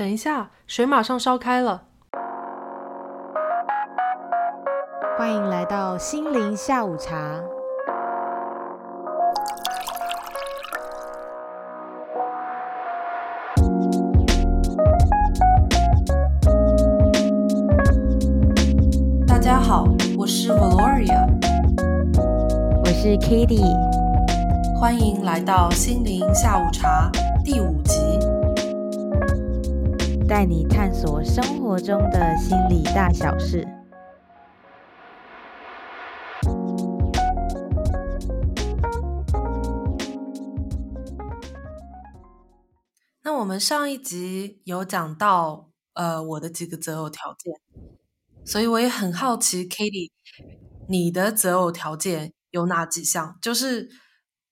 等一下，水马上烧开了。欢迎来到心灵下午茶。大家好，我是 Valoria，我是 Kitty，欢迎来到心灵下午茶第五集。带你探索生活中的心理大小事。那我们上一集有讲到，呃，我的几个择偶条件，所以我也很好奇 k a t i e 你的择偶条件有哪几项？就是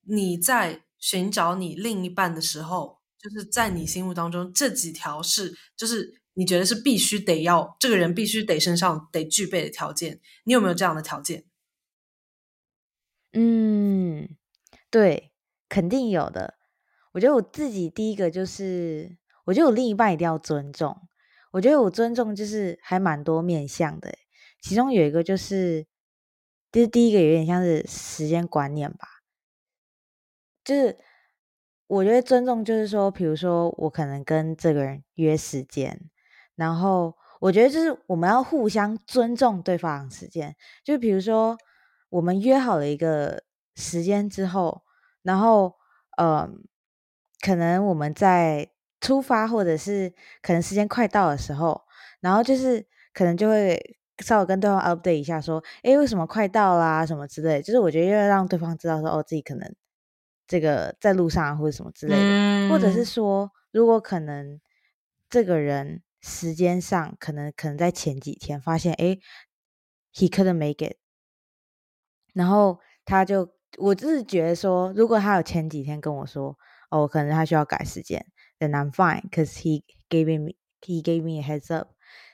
你在寻找你另一半的时候，就是在你心目当中这几条是，就是你觉得是必须得要这个人必须得身上得具备的条件，你有没有这样的条件？嗯，对，肯定有的。我觉得我自己第一个就是，我觉得我另一半一定要尊重。我觉得我尊重就是还蛮多面向的，其中有一个就是，就是第一个有点像是时间观念吧。就是我觉得尊重就是说，比如说我可能跟这个人约时间，然后我觉得就是我们要互相尊重对方的时间。就比如说我们约好了一个时间之后，然后嗯。可能我们在出发，或者是可能时间快到的时候，然后就是可能就会稍微跟对方 update 一下，说，哎，为什么快到啦，什么之类。就是我觉得要让对方知道说，哦，自己可能这个在路上或者什么之类的，或者是说，如果可能这个人时间上可能可能在前几天发现，哎，he couldn't make it，然后他就，我就是觉得说，如果他有前几天跟我说。哦，可能他需要改时间，then I'm fine, cause he gave me he gave me a heads up。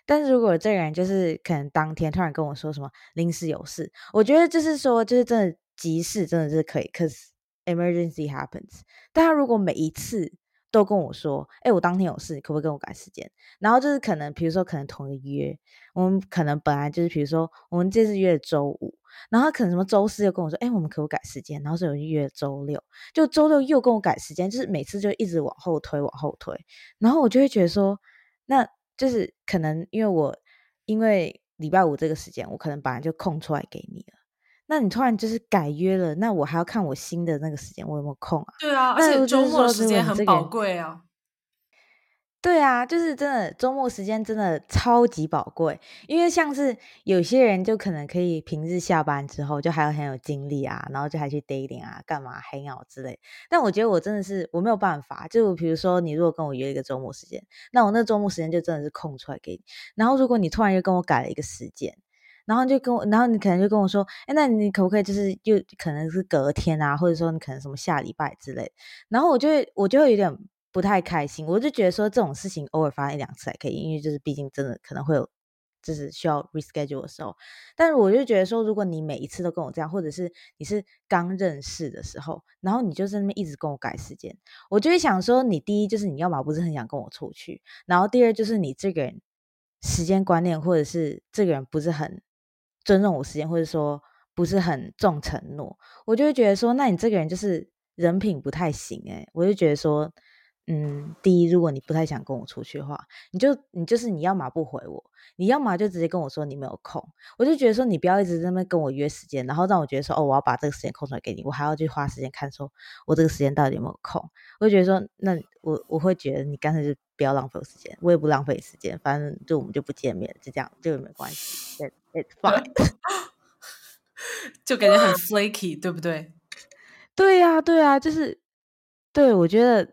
但是如果这个人就是可能当天突然跟我说什么临时有事，我觉得就是说就是真的急事真的是可以，cause emergency happens。但他如果每一次都跟我说，哎，我当天有事，可不可以跟我改时间？然后就是可能比如说可能同一个约，我们可能本来就是比如说我们这次约周五。然后可能什么周四又跟我说，哎，我们可不可以改时间？然后所以我就约周六，就周六又跟我改时间，就是每次就一直往后推，往后推。然后我就会觉得说，那就是可能因为我因为礼拜五这个时间，我可能本来就空出来给你了。那你突然就是改约了，那我还要看我新的那个时间我有没有空啊？对啊，而且周末时间很宝贵啊。对啊，就是真的，周末时间真的超级宝贵。因为像是有些人就可能可以平日下班之后就还有很有精力啊，然后就还去 dating 啊，干嘛黑鸟之类。但我觉得我真的是我没有办法。就比如说你如果跟我约一个周末时间，那我那周末时间就真的是空出来给你。然后如果你突然又跟我改了一个时间，然后就跟我，然后你可能就跟我说，哎，那你可不可以就是又可能是隔天啊，或者说你可能什么下礼拜之类。然后我就会我就会有点。不太开心，我就觉得说这种事情偶尔发生一两次还可以，因为就是毕竟真的可能会有就是需要 reschedule 的时候。但是我就觉得说，如果你每一次都跟我这样，或者是你是刚认识的时候，然后你就在那边一直跟我改时间，我就会想说，你第一就是你要么不是很想跟我出去，然后第二就是你这个人时间观念，或者是这个人不是很尊重我时间，或者说不是很重承诺，我就会觉得说，那你这个人就是人品不太行诶，我就觉得说。嗯，第一，如果你不太想跟我出去的话，你就你就是你要么不回我，你要么就直接跟我说你没有空。我就觉得说你不要一直在那边跟我约时间，然后让我觉得说哦，我要把这个时间空出来给你，我还要去花时间看说我这个时间到底有没有空。我就觉得说，那我我会觉得你干脆就不要浪费我时间，我也不浪费时间，反正就我们就不见面，就这样就没关系，It's fine。就感觉很 flaky，对不对？对呀，对呀，就是对我觉得。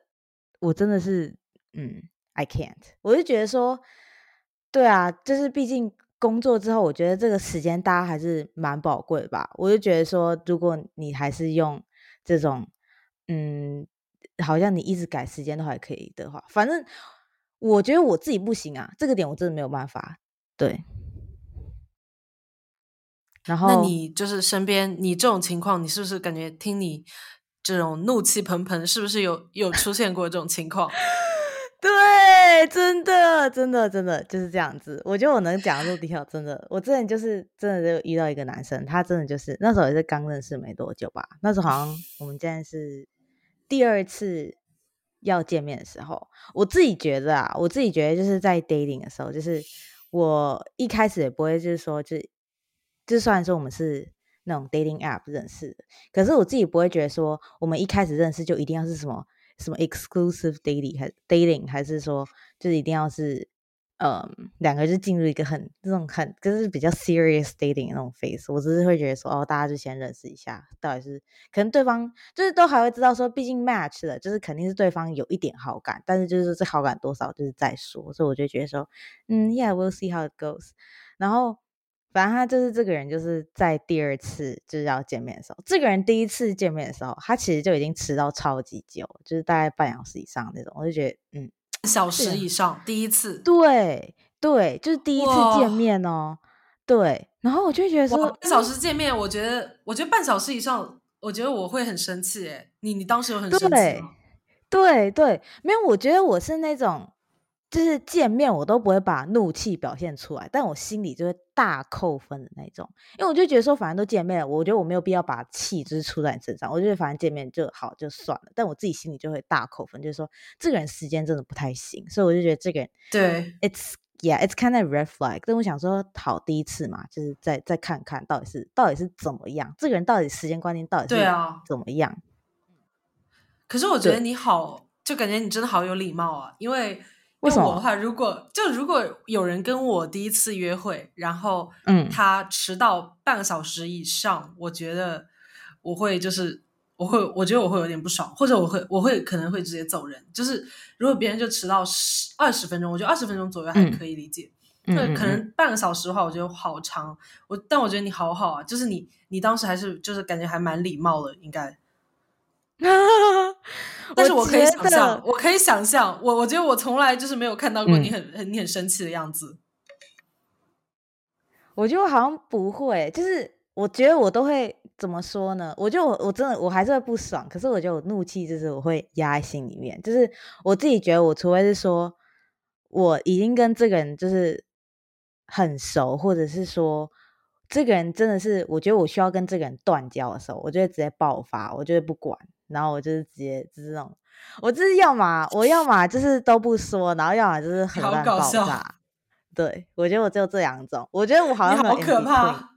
我真的是，嗯，I can't。我就觉得说，对啊，就是毕竟工作之后，我觉得这个时间大家还是蛮宝贵的吧。我就觉得说，如果你还是用这种，嗯，好像你一直改时间都还可以的话，反正我觉得我自己不行啊，这个点我真的没有办法。对。然后，那你就是身边你这种情况，你是不是感觉听你？这种怒气喷喷，是不是有有出现过这种情况？对，真的，真的，真的就是这样子。我觉得我能讲的陆地跳，真的，我之前就是真的就遇到一个男生，他真的就是那时候也是刚认识没多久吧。那时候好像我们现在是第二次要见面的时候，我自己觉得啊，我自己觉得就是在 dating 的时候，就是我一开始也不会就是说，就就算说我们是那种 dating app 认识的，可是我自己不会觉得说我们一开始认识就一定要是什么。什么 exclusive dating 还 dating 还是说就是一定要是嗯两个就进入一个很这种很就是比较 serious dating 那种 phase，我只是会觉得说哦大家就先认识一下，到底是可能对方就是都还会知道说毕竟 match 了，就是肯定是对方有一点好感，但是就是这好感多少就是再说，所以我就觉得说嗯 yeah we'll see how it goes，然后。反正他就是这个人，就是在第二次就是要见面的时候，这个人第一次见面的时候，他其实就已经迟到超级久，就是大概半小时以上那种。我就觉得，嗯，小时以上，第一次，对对，就是第一次见面哦，对。然后我就觉得说，半小时见面，我觉得，我觉得半小时以上，我觉得我会很生气。哎，你你当时有很生气吗？对对，没有，我觉得我是那种。就是见面我都不会把怒气表现出来，但我心里就会大扣分的那种，因为我就觉得说反正都见面了，我觉得我没有必要把气就是出在你身上，我觉得反正见面就好就算了，但我自己心里就会大扣分，就是说这个人时间真的不太行，所以我就觉得这个人对，it's yeah it's kind of red flag，但我想说好第一次嘛，就是再再看看到底是到底是怎么样，这个人到底时间观念到底是怎么样？可是我觉得你好，就感觉你真的好有礼貌啊，因为。为什么的话，如果就如果有人跟我第一次约会，然后嗯，他迟到半个小时以上，我觉得我会就是我会我觉得我会有点不爽，或者我会我会可能会直接走人。就是如果别人就迟到十二十分钟，我觉得二十分钟左右还可以理解。对，可能半个小时的话，我觉得好长。我但我觉得你好好啊，就是你你当时还是就是感觉还蛮礼貌的，应该。但是我可以想象，我可以想象，我我觉得我从来就是没有看到过你很很你很生气的样子。我觉得我好像不会，就是我觉得我都会怎么说呢？我就我我真的我还是会不爽，可是我觉得我怒气就是我会压在心里面，就是我自己觉得我除非是说我已经跟这个人就是很熟，或者是说这个人真的是我觉得我需要跟这个人断交的时候，我就会直接爆发，我就会不管。然后我就是直接就是那种，我就是要么我要么就是都不说，然后要么就是很乱爆炸。对，我觉得我只有这两种。我觉得我好像好可怕，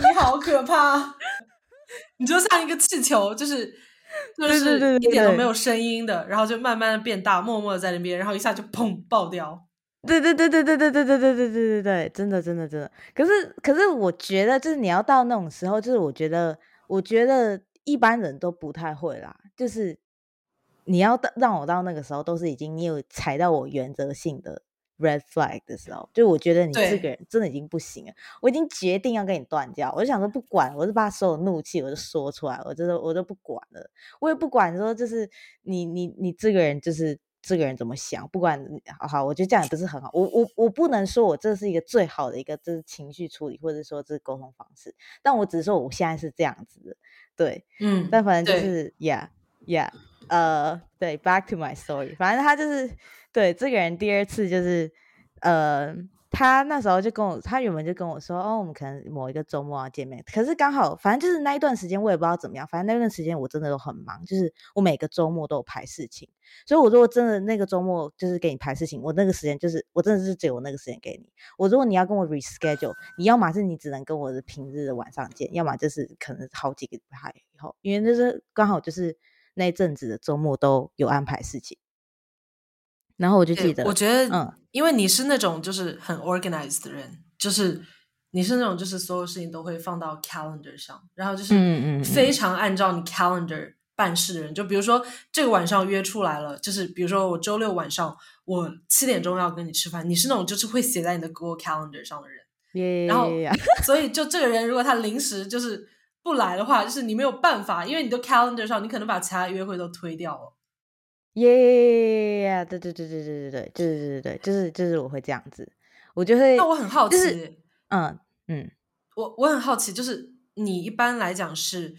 你好可怕，你就像一个气球，就是就是一点都没有声音的，然后就慢慢的变大，默默的在那边，然后一下就砰爆掉。对对对对对对对对对对对对对，真的真的真的。可是可是我觉得就是你要到那种时候，就是我觉得我觉得。一般人都不太会啦，就是你要到让我到那个时候，都是已经你有踩到我原则性的 red flag 的时候，就我觉得你这个人真的已经不行了，我已经决定要跟你断交。我就想说不管，我就把所有怒气我就说出来，我真的我都不管了，我也不管说就是你你你这个人就是这个人怎么想，不管好好，我觉得这样也不是很好。我我我不能说我这是一个最好的一个就是情绪处理，或者说这是沟通方式，但我只是说我现在是这样子的。对，嗯，但反正就是，yeah，yeah，呃，对，back to my story，反正他就是，对，这个人第二次就是，呃。他那时候就跟我，他原本就跟我说，哦，我们可能某一个周末要见面。可是刚好，反正就是那一段时间，我也不知道怎么样。反正那段时间我真的都很忙，就是我每个周末都有排事情。所以我如果真的那个周末就是给你排事情，我那个时间就是我真的是只有那个时间给你。我如果你要跟我 reschedule，你要么是你只能跟我的平日的晚上见，要么就是可能好几个礼拜以后，因为就是刚好就是那一阵子的周末都有安排事情。然后我就记得，我觉得，嗯，因为你是那种就是很 organized 的人，就是你是那种就是所有事情都会放到 calendar 上，然后就是嗯嗯非常按照你 calendar 办事的人。就比如说这个晚上约出来了，就是比如说我周六晚上我七点钟要跟你吃饭，你是那种就是会写在你的 Google Calendar 上的人。然后，所以就这个人如果他临时就是不来的话，就是你没有办法，因为你的 calendar 上你可能把其他约会都推掉了。耶对对对对对对对对对对就是就是我会这样子我就会那我很好奇嗯嗯。我我很好奇就是你一般来讲是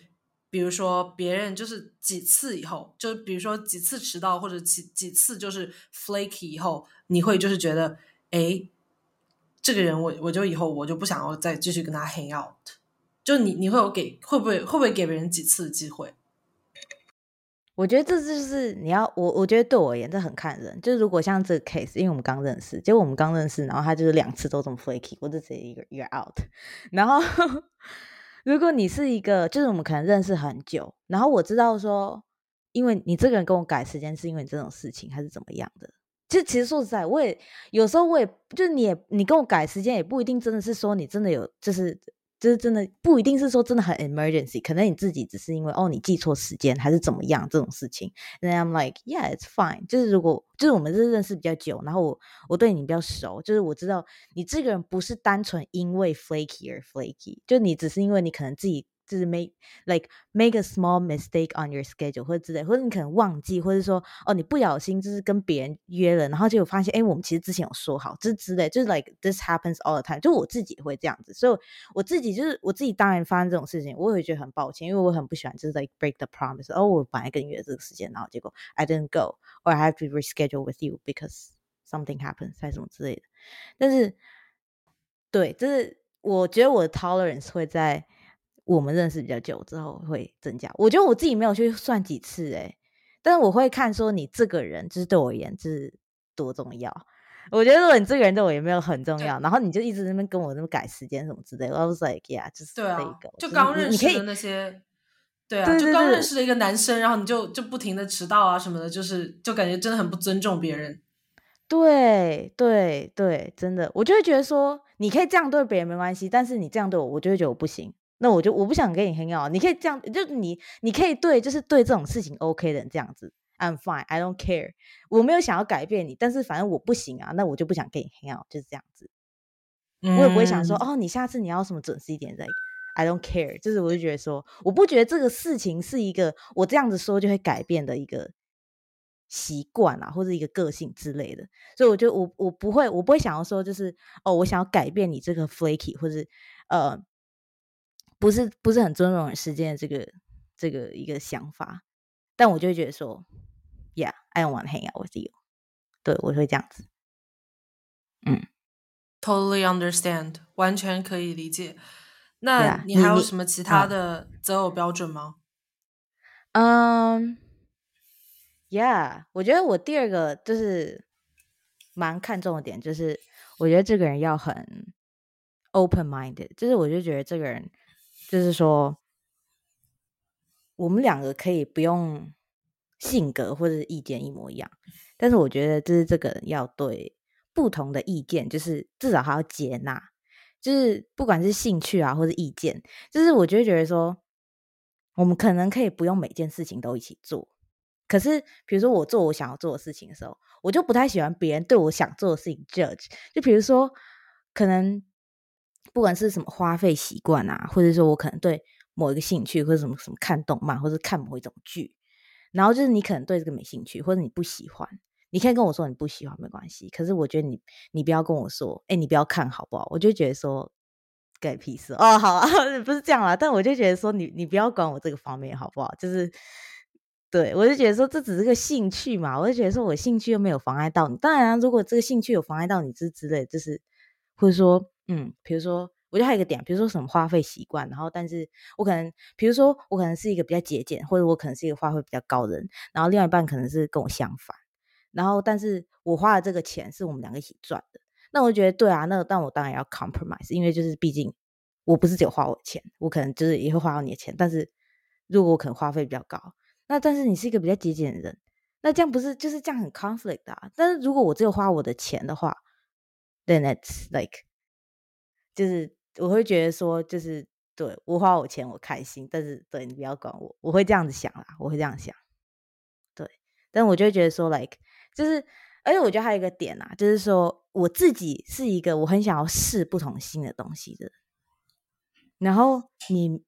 比如说别人就是几次以后就比如说几次迟到或者几几次就是 flaky 以后你会就是觉得哎这个人我我就以后我就不想要再继续跟他 hang out 就你你会有给会不会会不会给别人几次机会？我觉得这就是你要我，我觉得对我而言这很看人。就是如果像这个 case，因为我们刚认识，结果我们刚认识，然后他就是两次都这么 flaky，我就直接一个一个 out。然后如果你是一个，就是我们可能认识很久，然后我知道说，因为你这个人跟我改时间是因为你这种事情还是怎么样的？就其实说实在，我也有时候我也就是你也你跟我改时间也不一定真的是说你真的有就是。就是真的不一定是说真的很 emergency，可能你自己只是因为哦你记错时间还是怎么样这种事情。And I'm like yeah it's fine。就是如果就是我们是认识比较久，然后我我对你比较熟，就是我知道你这个人不是单纯因为 flaky 而 flaky，就你只是因为你可能自己。就是 make like make a small mistake on your schedule 或者之类，或者你可能忘记，或者说哦你不小心就是跟别人约了，然后就发现哎我们其实之前有说好，这之类，就是 like this happens all the time，就我自己会这样子，所以我自己就是我自己当然发生这种事情，我也会觉得很抱歉，因为我很不喜欢就是 like break the promise，哦我本来跟你约这个时间，然后结果 I didn't go，or I have to reschedule with you because something happens 还是什么之类的，但是对，就是我觉得我的 tolerance 会在。 我们认识比较久之后会增加，我觉得我自己没有去算几次哎，但是我会看说你这个人就是对我而言是多重要。我觉得如果你这个人对我也没有很重要，然后你就一直那边跟我那么改时间什么之类，I was like yeah，就是对啊，就刚认识的那些，对啊，就刚认识的一个男生，然后你就就不停的迟到啊什么的，就是就感觉真的很不尊重别人。对对对，真的，我就会觉得说你可以这样对别人没关系，但是你这样对我，我就会觉得我不行。那我就我不想跟你很好，你可以这样，就你你可以对，就是对这种事情 OK 的人这样子，I'm fine，I don't care，我没有想要改变你，但是反正我不行啊，那我就不想跟你很好，就是这样子。我也不会想说，哦，你下次你要什么准时一点，like I don't care，就是我就觉得说，我不觉得这个事情是一个我这样子说就会改变的一个习惯啊，或者一个个性之类的，所以我觉得我我不会，我不会想要说，就是哦，我想要改变你这个 flaky，或者呃。不是不是很尊重时间的这个这个一个想法，但我就会觉得说，Yeah，I don't want to hang out with you。对我会这样子。嗯，Totally understand，完全可以理解。那你还有什么其他的择偶标准吗？嗯，Yeah，我觉得我第二个就是蛮看重的点，就是我觉得这个人要很 open-minded，就是我就觉得这个人。就是说，我们两个可以不用性格或者意见一模一样，但是我觉得就是这个要对不同的意见，就是至少还要接纳，就是不管是兴趣啊或者意见，就是我就会觉得说，我们可能可以不用每件事情都一起做，可是比如说我做我想要做的事情的时候，我就不太喜欢别人对我想做的事情 judge，就比如说可能。不管是什么花费习惯啊，或者说我可能对某一个兴趣，或者什么什么看动漫，或者看某一种剧，然后就是你可能对这个没兴趣，或者你不喜欢，你可以跟我说你不喜欢没关系。可是我觉得你你不要跟我说，哎，你不要看好不好？我就觉得说给屁事 哦，好啊，不是这样啦。但我就觉得说你你不要管我这个方面好不好？就是对我就觉得说这只是个兴趣嘛，我就觉得说我兴趣又没有妨碍到你。当然，如果这个兴趣有妨碍到你之之类，就是或者说。嗯，比如说，我觉得还有一个点，比如说什么花费习惯，然后，但是我可能，比如说，我可能是一个比较节俭，或者我可能是一个花费比较高的人，然后另外一半可能是跟我相反，然后，但是我花的这个钱是我们两个一起赚的，那我觉得对啊，那但我当然要 compromise，因为就是毕竟我不是只有花我的钱，我可能就是也会花到你的钱，但是如果我可能花费比较高，那但是你是一个比较节俭的人，那这样不是就是这样很 conflict 啊？但是如果我只有花我的钱的话，then it's like 就是我会觉得说，就是对我花我钱我开心，但是对你不要管我，我会这样子想啦，我会这样想。对，但我就会觉得说，like，就是，而且我觉得还有一个点啊，就是说我自己是一个我很想要试不同新的东西的。然后你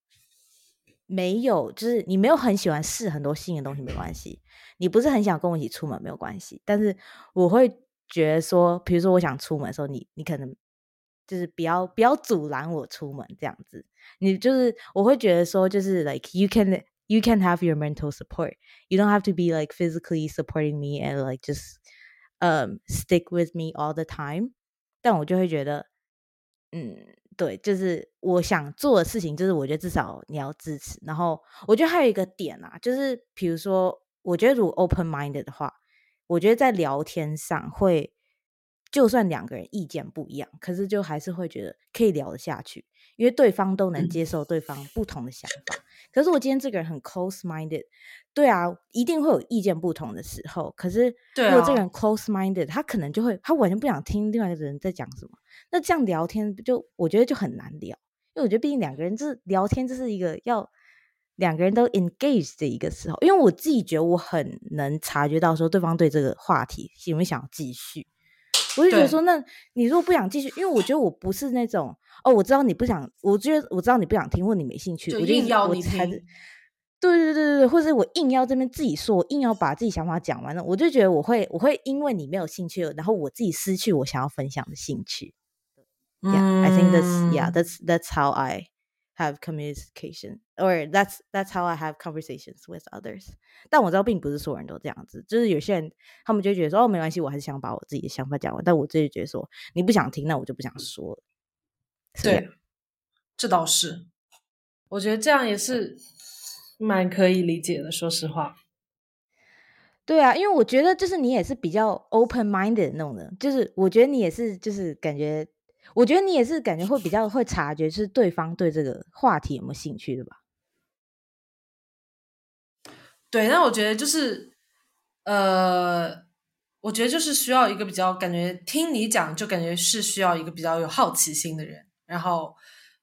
没有，就是你没有很喜欢试很多新的东西，没关系。你不是很想跟我一起出门，没有关系。但是我会觉得说，比如说我想出门的时候，你你可能。就是不要不要阻拦我出门这样子，你就是我会觉得说，就是 like you can you can have your mental support. You don't have to be like physically supporting me and like just um stick with me all the time. 但我就会觉得，嗯，对，就是我想做的事情，就是我觉得至少你要支持。然后我觉得还有一个点啊，就是比如说，我觉得如果 open minded 的话，我觉得在聊天上会，就算两个人意见不一样，可是就还是会觉得可以聊得下去，因为对方都能接受对方不同的想法。可是我今天这个人很 close minded，对啊，一定会有意见不同的时候。可是如果这个人 close minded，他可能就会他完全不想听另外一个人在讲什么。那这样聊天就我觉得就很难聊，因为我觉得毕竟两个人就是聊天，这是一个要两个人都 engage 的一个时候。因为我自己觉得我很能察觉到说对方对这个话题有没有想要继续。我就觉得说，那你如果不想继续，因为我觉得我不是那种哦，我知道你不想，我觉得我知道你不想听，或你没兴趣，我硬要你听。对对对对对，或者我硬要这边自己说，我硬要把自己想法讲完了，我就觉得我会我会因为你没有兴趣，然后我自己失去我想要分享的兴趣。Yeah, I think that's yeah, that's that's how I have communication, or that's that's how I have conversations with others. 但我知道并不是所有人都这样子，就是有些人他们就觉得说哦没关系，我还是想把我自己的想法讲完。但我自己觉得说你不想听，那我就不想说了。对，这倒是，我觉得这样也是蛮可以理解的。说实话，对啊，因为我觉得就是你也是比较 open minded 那种人，就是我觉得你也是就是感觉。我觉得你也是感觉会比较会察觉，是对方对这个话题有没有兴趣的吧？对，那我觉得就是，呃，我觉得就是需要一个比较感觉听你讲，就感觉是需要一个比较有好奇心的人。然后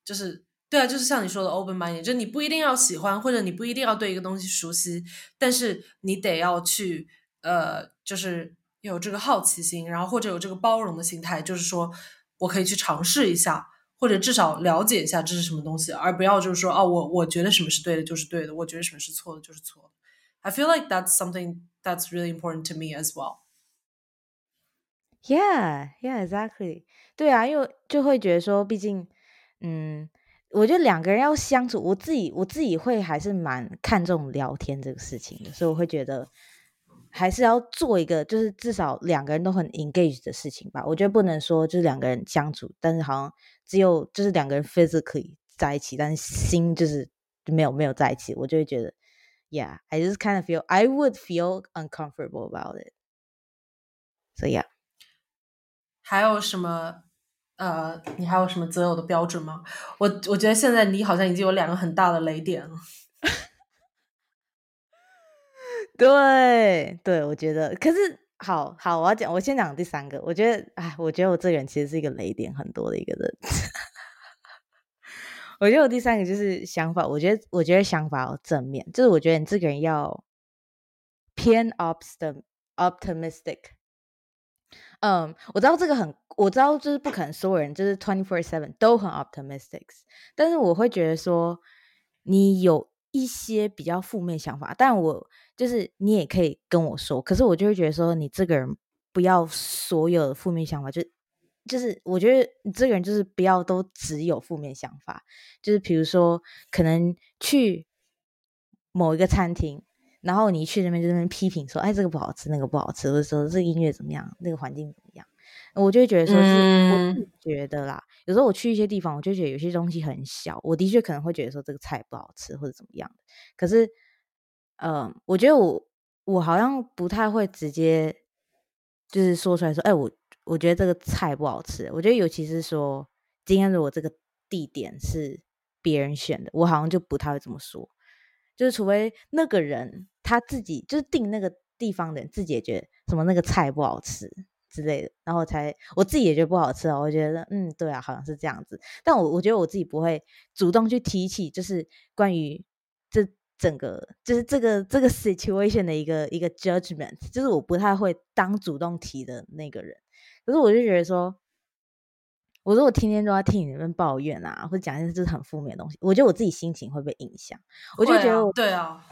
就是，对啊，就是像你说的 open mind，就是你不一定要喜欢，或者你不一定要对一个东西熟悉，但是你得要去，呃，就是有这个好奇心，然后或者有这个包容的心态，就是说。我可以去尝试一下，或者至少了解一下这是什么东西，而不要就是说，哦，我我觉得什么是对的，就是对的；我觉得什么是错的，就是错的。I feel like that's something that's really important to me as well. Yeah, yeah, exactly. 对啊，因为就会觉得说，毕竟，嗯，我觉得两个人要相处，我自己我自己会还是蛮看重聊天这个事情的，所以我会觉得。还是要做一个，就是至少两个人都很 engaged 的事情吧。我觉得不能说就是两个人相处，但是好像只有就是两个人 physically 在一起，但是心就是没有没有在一起，我就会觉得，yeah，I just kind of feel I would feel uncomfortable about it。所以啊，还有什么呃，你还有什么择偶的标准吗？我我觉得现在你好像已经有两个很大的雷点了。对对，我觉得，可是好好，我要讲，我先讲第三个。我觉得，哎，我觉得我这个人其实是一个雷点很多的一个人。我觉得我第三个就是想法，我觉得，我觉得想法正面，就是我觉得你这个人要偏 optimistic。嗯，我知道这个很，我知道就是不可能所有人就是 twenty four seven 都很 optimistic，但是我会觉得说你有。一些比较负面想法，但我就是你也可以跟我说，可是我就会觉得说你这个人不要所有的负面想法，就就是我觉得你这个人就是不要都只有负面想法，就是比如说可能去某一个餐厅，然后你去那边就那边批评说，哎，这个不好吃，那个不好吃，或者说这个音乐怎么样，那个环境怎么样。我就会觉得说，是我觉得啦。有时候我去一些地方，我就觉得有些东西很小，我的确可能会觉得说这个菜不好吃或者怎么样的。可是，嗯，我觉得我我好像不太会直接就是说出来说，哎，我我觉得这个菜不好吃。我觉得尤其是说今天如果这个地点是别人选的，我好像就不太会这么说。就是除非那个人他自己就是订那个地方的人自己也觉得什么那个菜不好吃。之类的，然后才我自己也觉得不好吃哦。我觉得，嗯，对啊，好像是这样子。但我我觉得我自己不会主动去提起，就是关于这整个，就是这个这个 situation 的一个一个 judgment，就是我不太会当主动提的那个人。可是我就觉得说，我如果天天都在听你那边抱怨啊，或者讲一些就是很负面的东西，我觉得我自己心情会被影响。我就觉得，对啊，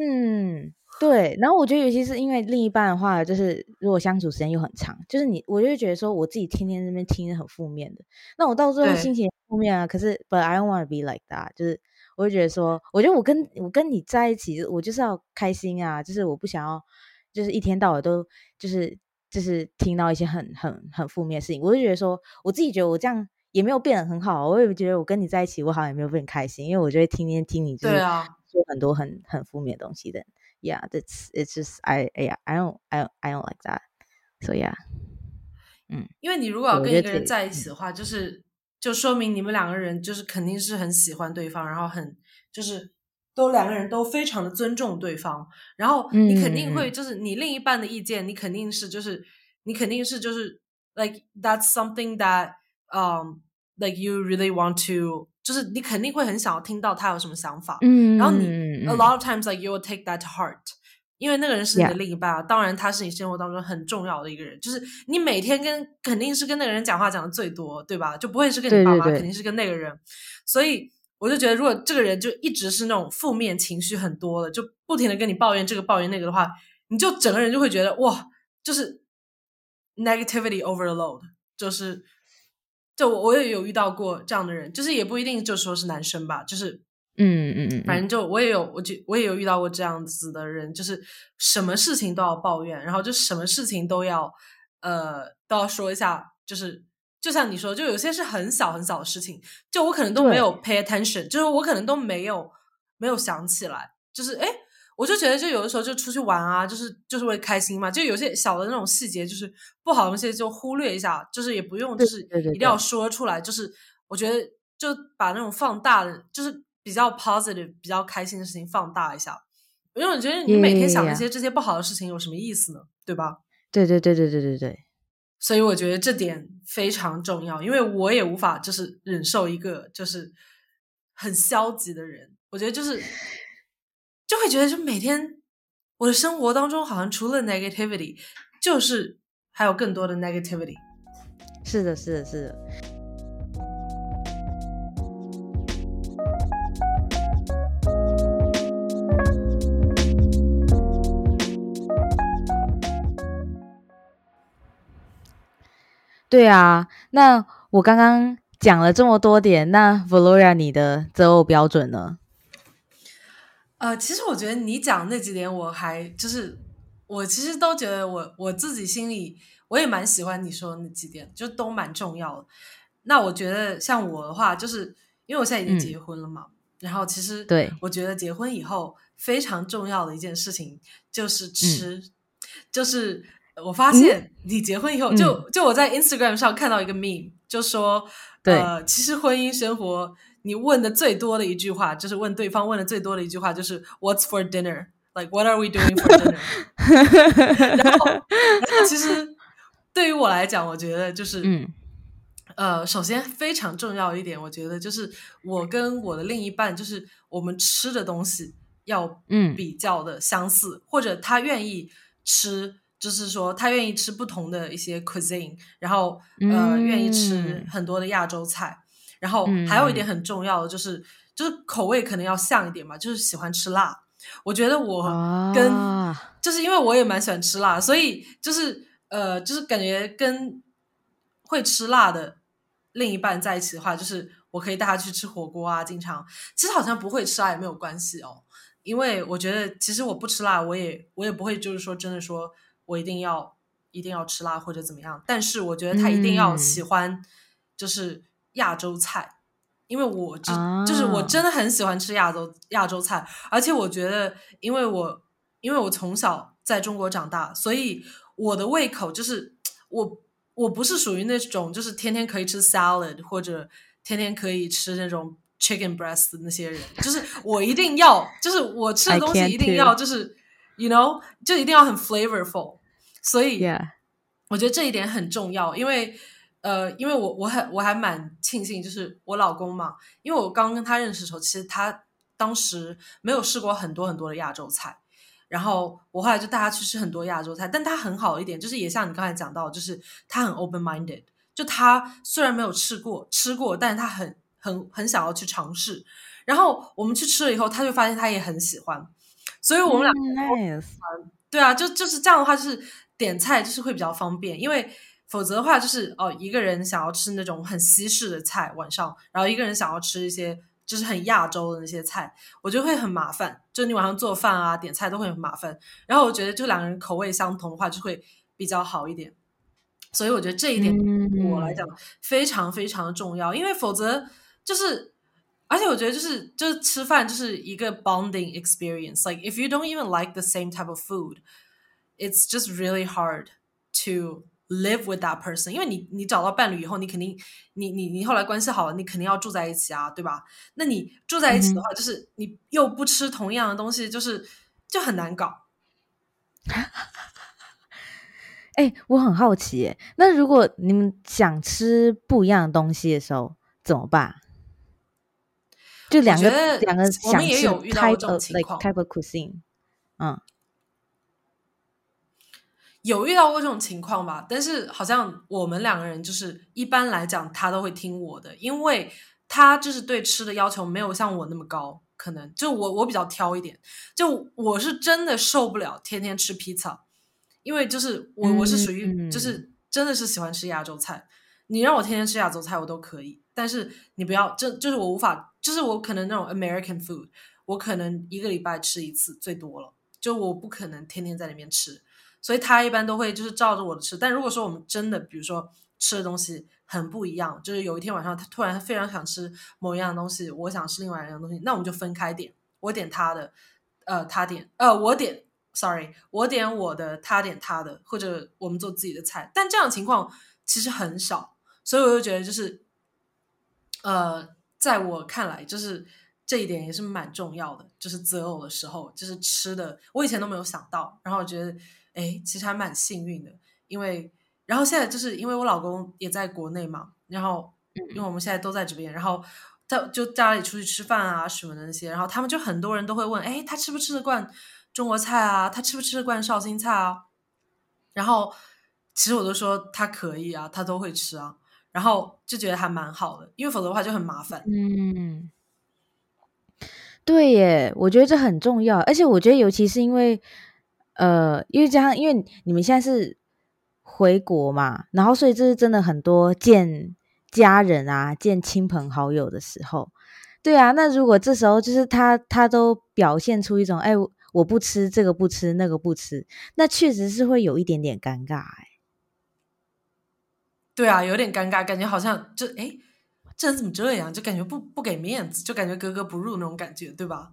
嗯。对，然后我觉得尤其是因为另一半的话，就是如果相处时间又很长，就是你，我就觉得说我自己天天那边听很负面的，那我到最后心情负面啊。可是，But I don't want to be like that，就是我就觉得说，我觉得我跟我跟你在一起，我就是要开心啊，就是我不想要，就是一天到晚都就是就是听到一些很很很负面的事情，我就觉得说，我自己觉得我这样也没有变得很好，我也觉得我跟你在一起，我好像也没有变开心，因为我就会天天听你就是说很多很很负面的东西的，Yeah, that's it's just I yeah I don't I don't I don't like that. So yeah. 嗯，因为你如果要跟一个人在一起的话，就是就说明你们两个人就是肯定是很喜欢对方，然后很就是都两个人都非常的尊重对方，然后你肯定会就是你另一半的意见，你肯定是就是你肯定是就是 like that's something that um like you really want to 就是你肯定会很想要听到他有什么想法，嗯，然后你 a lot of times like you will take that to heart。因为那个人是你的另一半啊，当然他是你生活当中很重要的一个人，就是你每天跟肯定是跟那个人讲话讲的最多，对吧？就不会是跟你爸妈，肯定是跟那个人。所以我就觉得，如果这个人就一直是那种负面情绪很多的，就不停的跟你抱怨这个抱怨那个的话，你就整个人就会觉得哇，就是 negativity overload，就是就我也有遇到过这样的人，就是也不一定就说是男生吧，就是。嗯嗯嗯，反正就我也有，我就我也有遇到过这样子的人，就是什么事情都要抱怨，然后就什么事情都要呃都要说一下，就是就像你说，就有些是很小很小的事情，就我可能都没有 pay attention，就是我可能都没有没有想起来，就是哎，我就觉得就有的时候就出去玩啊，就是就是为开心嘛，就有些小的那种细节，就是不好的东西就忽略一下，就是也不用就是一定要说出来，就是我觉得就把那种放大的，就是。比较 positive、比较开心的事情放大一下，因为我觉得你每天想一些这些不好的事情有什么意思呢？对吧？对对对对对对对。所以我觉得这点非常重要，因为我也无法就是忍受一个就是很消极的人。我觉得就是就会觉得，就每天我的生活当中好像除了 negativity，就是还有更多的 negativity。是的，是的，是的。对啊，那我刚刚讲了这么多点，那 Valoria 你的择偶标准呢？呃，其实我觉得你讲那几点，我还就是我其实都觉得我我自己心里我也蛮喜欢你说的那几点，就都蛮重要的。那我觉得像我的话，就是因为我现在已经结婚了嘛，然后其实对我觉得结婚以后非常重要的一件事情就是吃，就是。我发现你结婚以后，就就我在 Instagram 上看到一个 meme，就说，呃，其实婚姻生活你问的最多的一句话，就是问对方问的最多的一句话，就是 What's for dinner？Like What are we doing for dinner？然后其实对于我来讲，我觉得就是，嗯，呃，首先非常重要一点，我觉得就是我跟我的另一半，就是我们吃的东西要嗯比较的相似，或者他愿意吃。就是说，他愿意吃不同的一些 cuisine，然后呃，愿意吃很多的亚洲菜，然后还有一点很重要的就是，就是口味可能要像一点嘛，就是喜欢吃辣。我觉得我跟就是因为我也蛮喜欢吃辣，所以就是呃，就是感觉跟会吃辣的另一半在一起的话，就是我可以带他去吃火锅啊，经常其实好像不会吃辣也没有关系哦，因为我觉得其实我不吃辣，我也我也不会就是说真的说。我一定要一定要吃辣或者怎么样，但是我觉得他一定要喜欢就是亚洲菜，因为我就就是我真的很喜欢吃亚洲亚洲菜，而且我觉得，因为我因为我从小在中国长大，所以我的胃口就是我我不是属于那种就是天天可以吃 salad 或者天天可以吃那种 chicken breast 的那些人，就是我一定要就是我吃的东西一定要就是 you know 就一定要很 flavorful。所以，我觉得这一点很重要，因为，呃，因为我我很我还蛮庆幸，就是我老公嘛，因为我刚跟他认识的时候，其实他当时没有试过很多很多的亚洲菜，然后我后来就带他去吃很多亚洲菜，但他很好一点，就是也像你刚才讲到，就是他很 open minded，就他虽然没有吃过吃过，但是他很很很想要去尝试，然后我们去吃了以后，他就发现他也很喜欢，所以我们俩对啊，就就是这样的话，就是。点菜就是会比较方便，因为否则的话就是哦，一个人想要吃那种很西式的菜，晚上，然后一个人想要吃一些就是很亚洲的那些菜，我觉得会很麻烦。就你晚上做饭啊、点菜都会很麻烦。然后我觉得，就两个人口味相同的话，就会比较好一点。所以我觉得这一点对我来讲非常非常的重要，因为否则就是，而且我觉得就是就是吃饭就是一个 bonding experience。Like if you don't even like the same type of food, it's just really hard to live with that person。因为你你找到伴侣以后，你肯定你你你后来关系好了，你肯定要住在一起啊，对吧？那你住在一起的话，就是你又不吃同样的东西，就是就很难搞。哎，我很好奇，那如果你们想吃不一样的东西的时候怎么办？就两个两个想吃 type of like type of cuisine，嗯，有遇到过这种情况吧？但是好像我们两个人就是一般来讲，他都会听我的，因为他就是对吃的要求没有像我那么高，可能就我我比较挑一点，就我是真的受不了天天吃披萨。因为就是我我是属于就是真的是喜欢吃亚洲菜，你让我天天吃亚洲菜我都可以，但是你不要这就是我无法，就是我可能那种 American food，我可能一个礼拜吃一次最多了，就我不可能天天在里面吃，所以他一般都会就是照着我的吃。但如果说我们真的比如说吃的东西很不一样，就是有一天晚上他突然非常想吃某一样东西，我想吃另外一样东西，那我们就分开点，我点他的，呃，他点，呃，我点。Sorry，我点我的，他点他的，或者我们做自己的菜，但这样的情况其实很少，所以我就觉得就是，呃，在我看来，就是这一点也是蛮重要的，就是择偶的时候，就是吃的，我以前都没有想到，然后我觉得，哎，其实还蛮幸运的，因为，然后现在就是因为我老公也在国内嘛，然后因为我们现在都在这边，然后他就家里出去吃饭啊什么的那些，然后他们就很多人都会问，哎，他吃不吃得惯？中国菜啊，他吃不吃得惯绍兴菜啊？然后其实我都说他可以啊，他都会吃啊。然后就觉得还蛮好的，因为否则的话就很麻烦。嗯，对耶，我觉得这很重要。而且我觉得，尤其是因为呃，因为这样，因为你们现在是回国嘛，然后所以这是真的很多见家人啊、见亲朋好友的时候。对啊，那如果这时候就是他他都表现出一种哎。我不吃这个，不吃那个，不吃，那确实是会有一点点尴尬哎。对啊，有点尴尬，感觉好像就哎，这人怎么这样？就感觉不不给面子，就感觉格格不入那种感觉，对吧？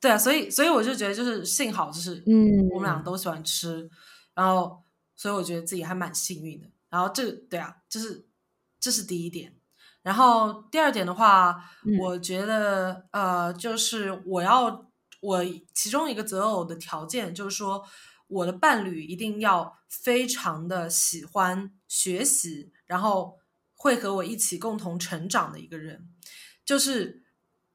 对啊，所以所以我就觉得，就是幸好就是嗯，我们俩都喜欢吃，然后所以我觉得自己还蛮幸运的。然后这对啊，就是这是第一点。然后第二点的话，我觉得呃，就是我要。我其中一个择偶的条件就是说，我的伴侣一定要非常的喜欢学习，然后会和我一起共同成长的一个人。就是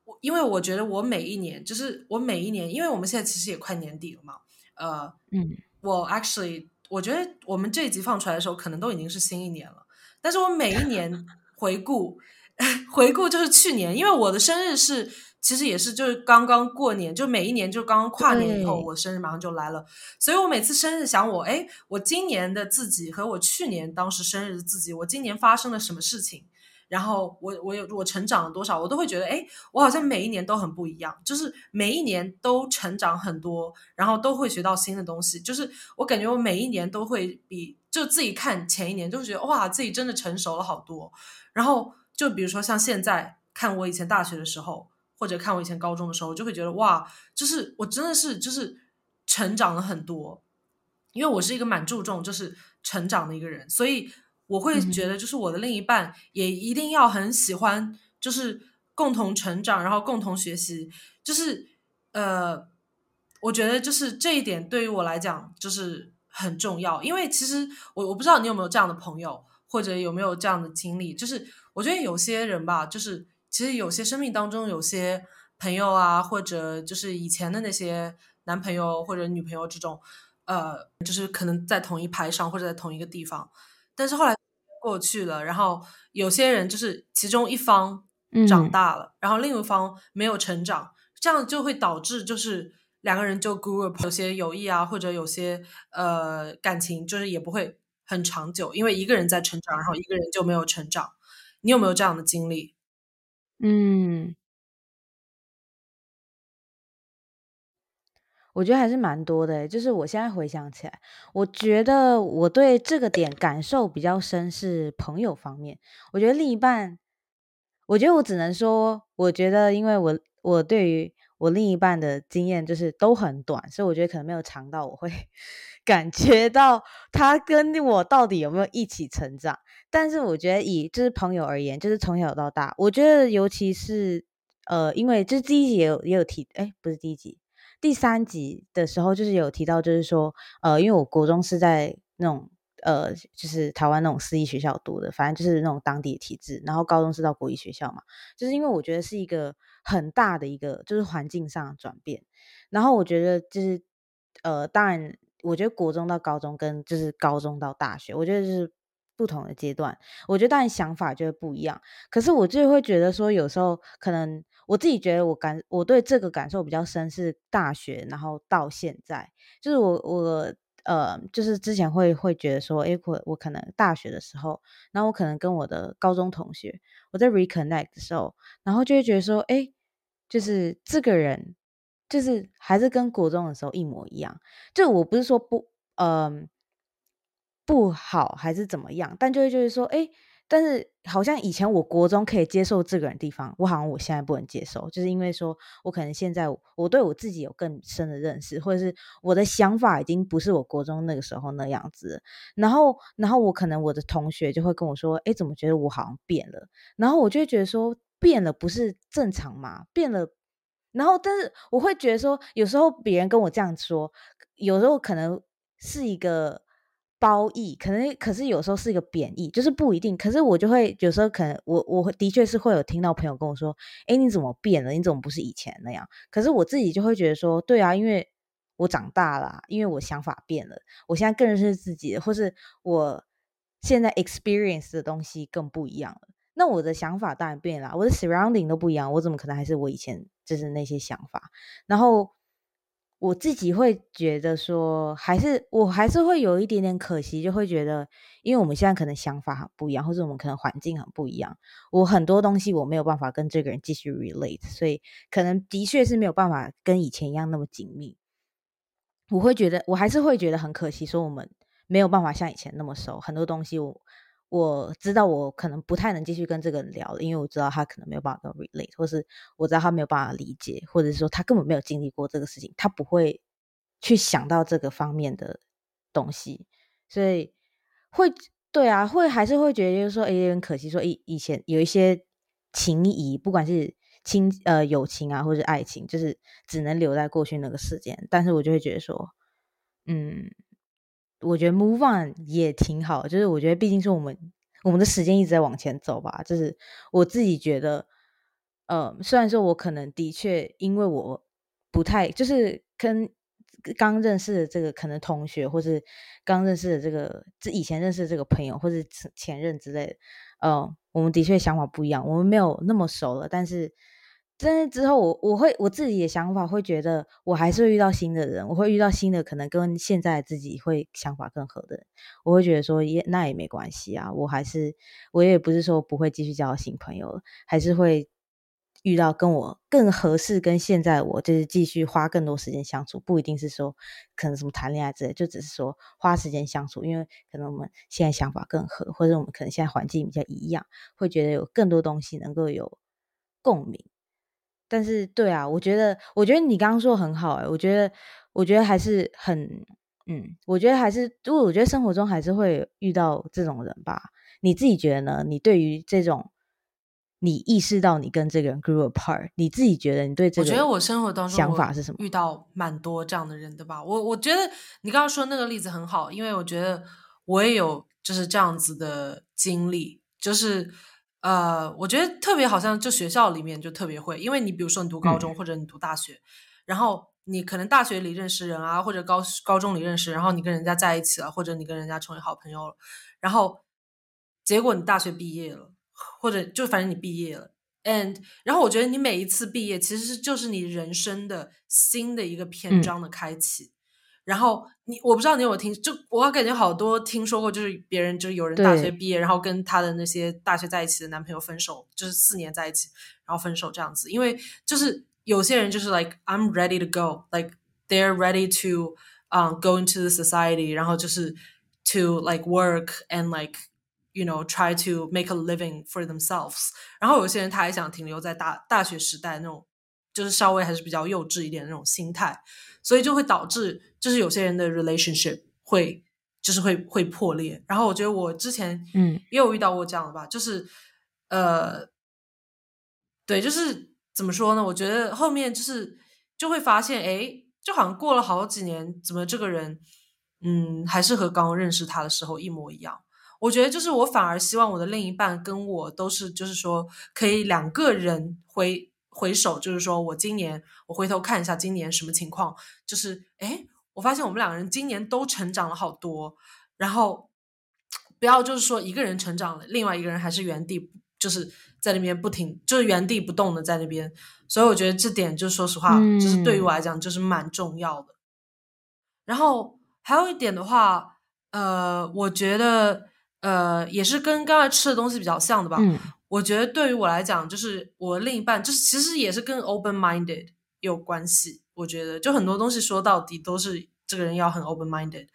我，因为我觉得我每一年，就是我每一年，因为我们现在其实也快年底了嘛。呃，嗯，我 actually 我觉得我们这一集放出来的时候，可能都已经是新一年了。但是我每一年 回顾，回顾就是去年，因为我的生日是。其实也是，就是刚刚过年，就每一年就刚刚跨年以后，我生日马上就来了。所以我每次生日想我，哎，我今年的自己和我去年当时生日的自己，我今年发生了什么事情？然后我我有我成长了多少？我都会觉得，哎，我好像每一年都很不一样，就是每一年都成长很多，然后都会学到新的东西。就是我感觉我每一年都会比就自己看前一年，就觉得哇，自己真的成熟了好多。然后就比如说像现在看我以前大学的时候。或者看我以前高中的时候，我就会觉得哇，就是我真的是就是成长了很多，因为我是一个蛮注重就是成长的一个人，所以我会觉得就是我的另一半也一定要很喜欢，就是共同成长，然后共同学习，就是呃，我觉得就是这一点对于我来讲就是很重要，因为其实我我不知道你有没有这样的朋友，或者有没有这样的经历，就是我觉得有些人吧，就是。其实有些生命当中有些朋友啊，或者就是以前的那些男朋友或者女朋友这种，呃，就是可能在同一排上或者在同一个地方，但是后来过去了，然后有些人就是其中一方长大了，然后另一方没有成长，这样就会导致就是两个人就 grew up，有些友谊啊或者有些呃感情就是也不会很长久，因为一个人在成长，然后一个人就没有成长。你有没有这样的经历？嗯。我觉得还是蛮多的诶，就是我现在回想起来，我觉得我对这个点感受比较深是朋友方面。我觉得另一半，我觉得我只能说，我觉得因为我我对于我另一半的经验就是都很短，所以我觉得可能没有长到我会 感觉到他跟我到底有没有一起成长。但是我觉得以就是朋友而言，就是从小到大，我觉得尤其是呃，因为这第一集也有也有提，哎，不是第一集。第三集的时候，就是有提到，就是说，呃，因为我国中是在那种，呃，就是台湾那种私立学校读的，反正就是那种当地的体制，然后高中是到国立学校嘛，就是因为我觉得是一个很大的一个，就是环境上的转变，然后我觉得就是，呃，当然，我觉得国中到高中跟就是高中到大学，我觉得是。不同的阶段，我觉得当然想法就会不一样。可是我就会觉得说，有时候可能我自己觉得我感我对这个感受比较深是大学，然后到现在，就是我我呃，就是之前会会觉得说，哎，我我可能大学的时候，然后我可能跟我的高中同学，我在 reconnect 的时候，然后就会觉得说，哎，就是这个人，就是还是跟国中的时候一模一样。就我不是说不，嗯。不好还是怎么样？但就会就是说，哎，但是好像以前我国中可以接受这个人地方，我好像我现在不能接受，就是因为说我可能现在我对我自己有更深的认识，或者是我的想法已经不是我国中那个时候那样子。然后，然后我可能我的同学就会跟我说，哎，怎么觉得我好像变了？然后我就会觉得说，变了不是正常吗？变了，然后但是我会觉得说，有时候别人跟我这样说，有时候可能是一个。褒义可能，可是有时候是一个贬义，就是不一定。可是我就会有时候可能，我我的确是会有听到朋友跟我说：“哎，你怎么变了？你怎么不是以前那样？”可是我自己就会觉得说：“对啊，因为我长大了，因为我想法变了，我现在更认识自己，或是我现在 experience 的东西更不一样了。那我的想法当然变了，我的 surrounding 都不一样，我怎么可能还是我以前就是那些想法？然后。我自己会觉得说，还是我还是会有一点点可惜，就会觉得，因为我们现在可能想法很不一样，或者我们可能环境很不一样，我很多东西我没有办法跟这个人继续 relate，所以可能的确是没有办法跟以前一样那么紧密。我会觉得，我还是会觉得很可惜，说我们没有办法像以前那么熟，很多东西我。我知道我可能不太能继续跟这个人聊了，因为我知道他可能没有办法跟 relate，或是我知道他没有办法理解，或者是说他根本没有经历过这个事情，他不会去想到这个方面的东西，所以会对啊，会还是会觉得就是说，哎，很可惜，说以以前有一些情谊，不管是亲呃友情啊，或者爱情，就是只能留在过去那个时间，但是我就会觉得说，嗯。我觉得 move on 也挺好，就是我觉得毕竟是我们我们的时间一直在往前走吧。就是我自己觉得，呃，虽然说我可能的确因为我不太就是跟刚认识的这个可能同学，或是刚认识的这个这以前认识的这个朋友，或是前任之类的，呃，我们的确想法不一样，我们没有那么熟了，但是。但是之后，我我会我自己的想法会觉得，我还是会遇到新的人，我会遇到新的可能跟现在自己会想法更合的人，我会觉得说也那也没关系啊，我还是我也不是说不会继续交新朋友了，还是会遇到跟我更合适，跟现在我就是继续花更多时间相处，不一定是说可能什么谈恋爱之类，就只是说花时间相处，因为可能我们现在想法更合，或者我们可能现在环境比较一样，会觉得有更多东西能够有共鸣。但是，对啊，我觉得，我觉得你刚刚说很好，哎，我觉得，我觉得还是很，嗯，我觉得还是，如果我觉得生活中还是会遇到这种人吧。你自己觉得呢？你对于这种，你意识到你跟这个人 grew apart，你自己觉得你对这个，我觉得我生活当中想法是什么？遇到蛮多这样的人的吧。我我觉得你刚刚说那个例子很好，因为我觉得我也有就是这样子的经历，就是。呃，我觉得特别好像就学校里面就特别会，因为你比如说你读高中或者你读大学，然后你可能大学里认识人啊，或者高高中里认识，然后你跟人家在一起了，或者你跟人家成为好朋友了，然后结果你大学毕业了，或者就反正你毕业了，and 然后我觉得你每一次毕业其实是就是你人生的新的一个篇章的开启，然后你我不知道你有没有听，就我感觉好多听说过，就是别人就是有人大学毕业，然后跟他的那些大学在一起的男朋友分手，就是四年在一起，然后分手这样子。因为就是有些人就是 like I'm ready to go，like they're ready to um go into the society，然后就是 to like work and like you know try to make a living for themselves。然后有些人他还想停留在大大学时代那种， 就是稍微还是比较幼稚一点的那种心态。所以就会导致，就是有些人的 relationship 会，就是会会破裂。然后我觉得我之前，嗯，也有遇到过这样的吧，就是，呃，对，就是怎么说呢？我觉得后面就是就会发现，哎，就好像过了好几年，怎么这个人，嗯，还是和刚认识他的时候一模一样。我觉得就是我反而希望我的另一半跟我都是，就是说可以两个人回。回首就是说，我今年我回头看一下今年什么情况，就是哎，我发现我们两个人今年都成长了好多。然后不要就是说一个人成长了，另外一个人还是原地，就是在那边不停，就是原地不动的在那边。所以我觉得这点就说实话，就是对于我来讲就是蛮重要的。然后还有一点的话，呃，我觉得呃也是跟刚才吃的东西比较像的吧。我觉得对于我来讲，就是我另一半，就是其实也是跟 open minded 有关系。我觉得就很多东西说到底都是这个人要很 open minded。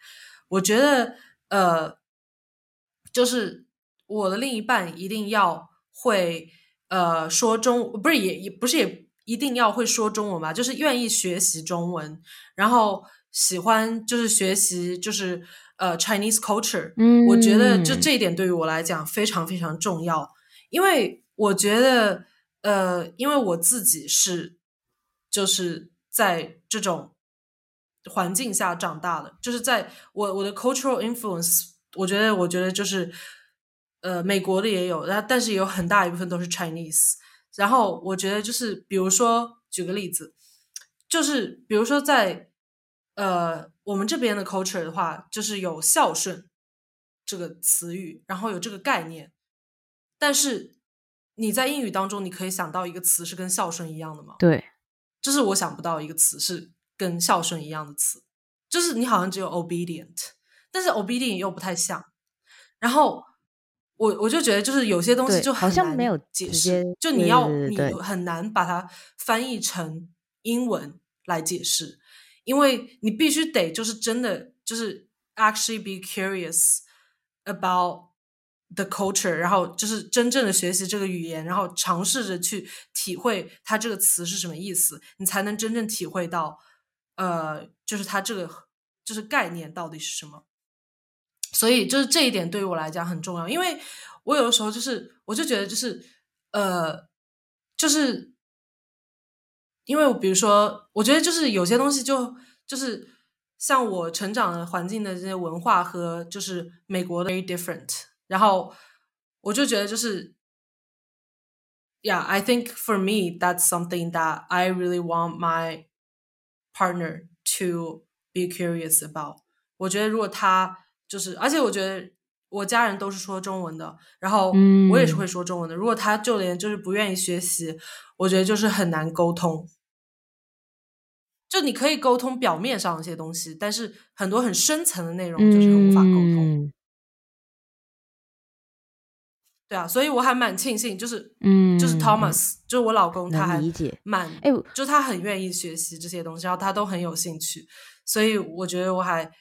我觉得呃，就是我的另一半一定要会呃说中，不是也也不是也一定要会说中文吧，就是愿意学习中文，然后喜欢就是学习就是呃 Chinese culture。嗯，我觉得就这一点对于我来讲非常非常重要。因为我觉得，呃，因为我自己是就是在这种环境下长大的，就是在我我的 cultural influence，我觉得我觉得就是呃，美国的也有，然但是有很大一部分都是 Chinese。然后我觉得就是，比如说举个例子，就是比如说在呃我们这边的 culture 的话，就是有孝顺这个词语，然后有这个概念。但是你在英语当中，你可以想到一个词是跟孝顺一样的吗？对，就是我想不到一个词是跟孝顺一样的词，就是你好像只有 obedient，但是 obedient 又不太像。然后我我就觉得，就是有些东西就好像没有解释，就你要你很难把它翻译成英文来解释，因为你必须得就是真的就是 actually be curious about。The culture，然后就是真正的学习这个语言，然后尝试着去体会它这个词是什么意思，你才能真正体会到，呃，就是它这个就是概念到底是什么。所以就是这一点对于我来讲很重要，因为我有的时候就是我就觉得就是呃，就是因为比如说，我觉得就是有些东西就就是像我成长的环境的这些文化和就是美国的 very different。然后我就觉得就是，Yeah, I think for me that's something that I really want my partner to be curious about。我觉得如果他就是，而且我觉得我家人都是说中文的，然后我也是会说中文的。如果他就连就是不愿意学习，我觉得就是很难沟通。就你可以沟通表面上的一些东西，但是很多很深层的内容就是无法沟通。对啊，所以我还蛮庆幸，就是，嗯，就是 Thomas，就是我老公，他还蛮，哎，就他很愿意学习这些东西，然后他都很有兴趣，所以我觉得我还，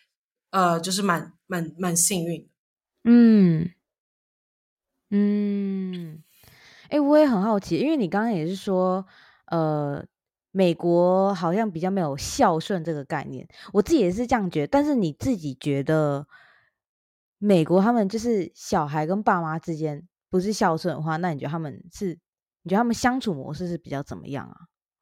呃，就是蛮蛮蛮幸运。嗯嗯，哎，我也很好奇，因为你刚刚也是说，呃，美国好像比较没有孝顺这个概念，我自己也是这样觉得，但是你自己觉得，美国他们就是小孩跟爸妈之间。不是孝顺的话，那你觉得他们是？你觉得他们相处模式是比较怎么样啊？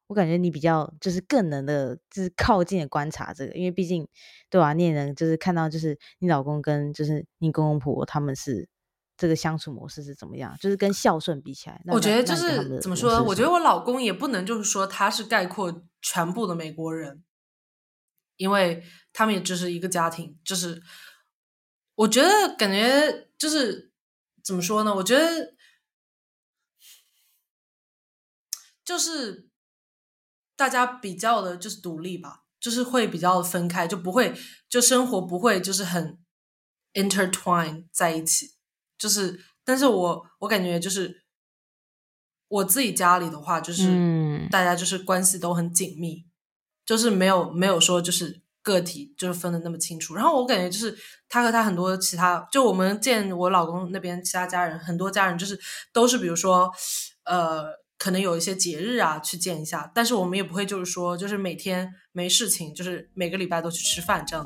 我感觉你比较就是更能的，就是靠近的观察这个，因为毕竟对吧？你也能就是看到，就是你老公跟就是你公公婆婆他们是这个相处模式是怎么样？就是跟孝顺比起来，我觉得就是怎么说？我觉得我老公也不能就是说他是概括全部的美国人，因为他们也只是一个家庭。就是我觉得感觉就是。怎么说呢？我觉得就是大家比较的就是独立吧，就是会比较分开，就不会就生活不会就是很 intertwine 在一起。就是，但是我我感觉就是我自己家里的话，就是大家就是关系都很紧密，就是没有没有说就是个体就是分的那么清楚。然后我感觉就是他和他很多其他，就我们见我老公那边其他家人，很多家人就是都是比如说呃。可能有一些节日啊，去见一下，但是我们也不会就是说，就是每天没事情，就是每个礼拜都去吃饭这样。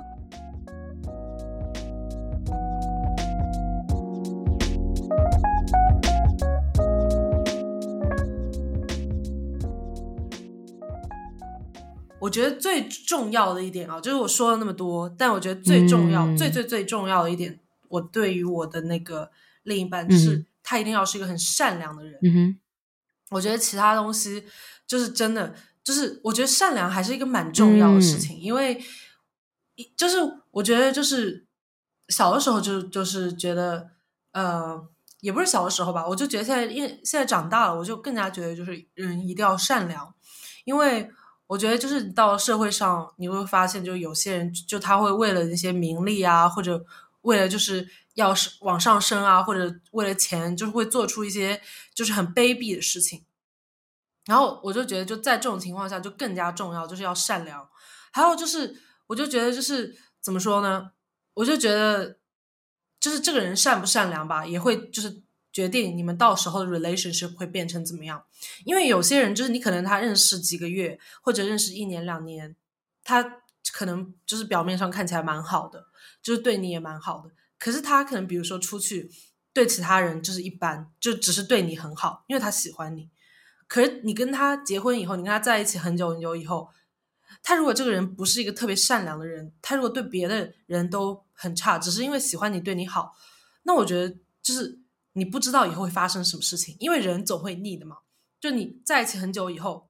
我觉得最重要的一点啊，就是我说了那么多，但我觉得最重要、最最最重要的一点，我对于我的那个另一半，就是他一定要是一个很善良的人。嗯哼。我觉得其他东西就是真的，就是我觉得善良还是一个蛮重要的事情，因为就是我觉得就是小的时候就就是觉得呃，也不是小的时候吧，我就觉得现在因为现在长大了，我就更加觉得就是人一定要善良，因为我觉得就是到社会上你会发现，就有些人就他会为了那些名利啊，或者为了就是。要是往上升啊，或者为了钱，就是会做出一些就是很卑鄙的事情。然后我就觉得，就在这种情况下，就更加重要，就是要善良。还有就是，我就觉得，就是怎么说呢？我就觉得，就是这个人善不善良吧，也会就是决定你们到时候的 relationship 会变成怎么样。因为有些人就是你可能他认识几个月，或者认识一年两年，他可能就是表面上看起来蛮好的，就是对你也蛮好的。可是他可能，比如说出去对其他人就是一般，就只是对你很好，因为他喜欢你。可是你跟他结婚以后，你跟他在一起很久很久以后，他如果这个人不是一个特别善良的人，他如果对别的人都很差，只是因为喜欢你对你好，那我觉得就是你不知道以后会发生什么事情，因为人总会腻的嘛。就你在一起很久以后。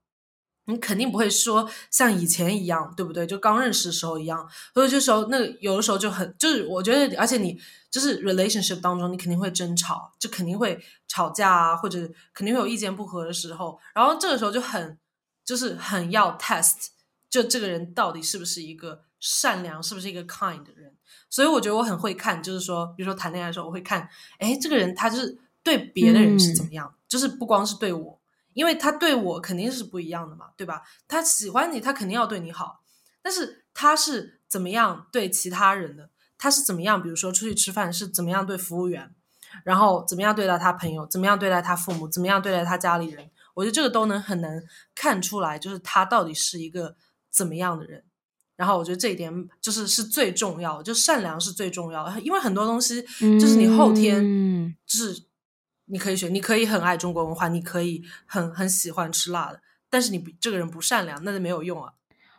你肯定不会说像以前一样，对不对？就刚认识的时候一样，所以这时候那有的时候就很，就是我觉得，而且你就是 relationship 当中，你肯定会争吵，就肯定会吵架啊，或者肯定会有意见不合的时候，然后这个时候就很，就是很要 test，就这个人到底是不是一个善良，是不是一个 kind 的人。所以我觉得我很会看，就是说，比如说谈恋爱的时候，我会看，哎，这个人他就是对别的人是怎么样，就是不光是对我。因为他对我肯定是不一样的嘛，对吧？他喜欢你，他肯定要对你好。但是他是怎么样对其他人的？他是怎么样？比如说出去吃饭是怎么样对服务员，然后怎么样对待他朋友，怎么样对待他父母，怎么样对待他家里人？我觉得这个都能很能看出来，就是他到底是一个怎么样的人。然后我觉得这一点就是是最重要的，就善良是最重要的。因为很多东西就是你后天就是。你可以选，你可以很爱中国文化，你可以很很喜欢吃辣的，但是你这个人不善良，那就没有用啊。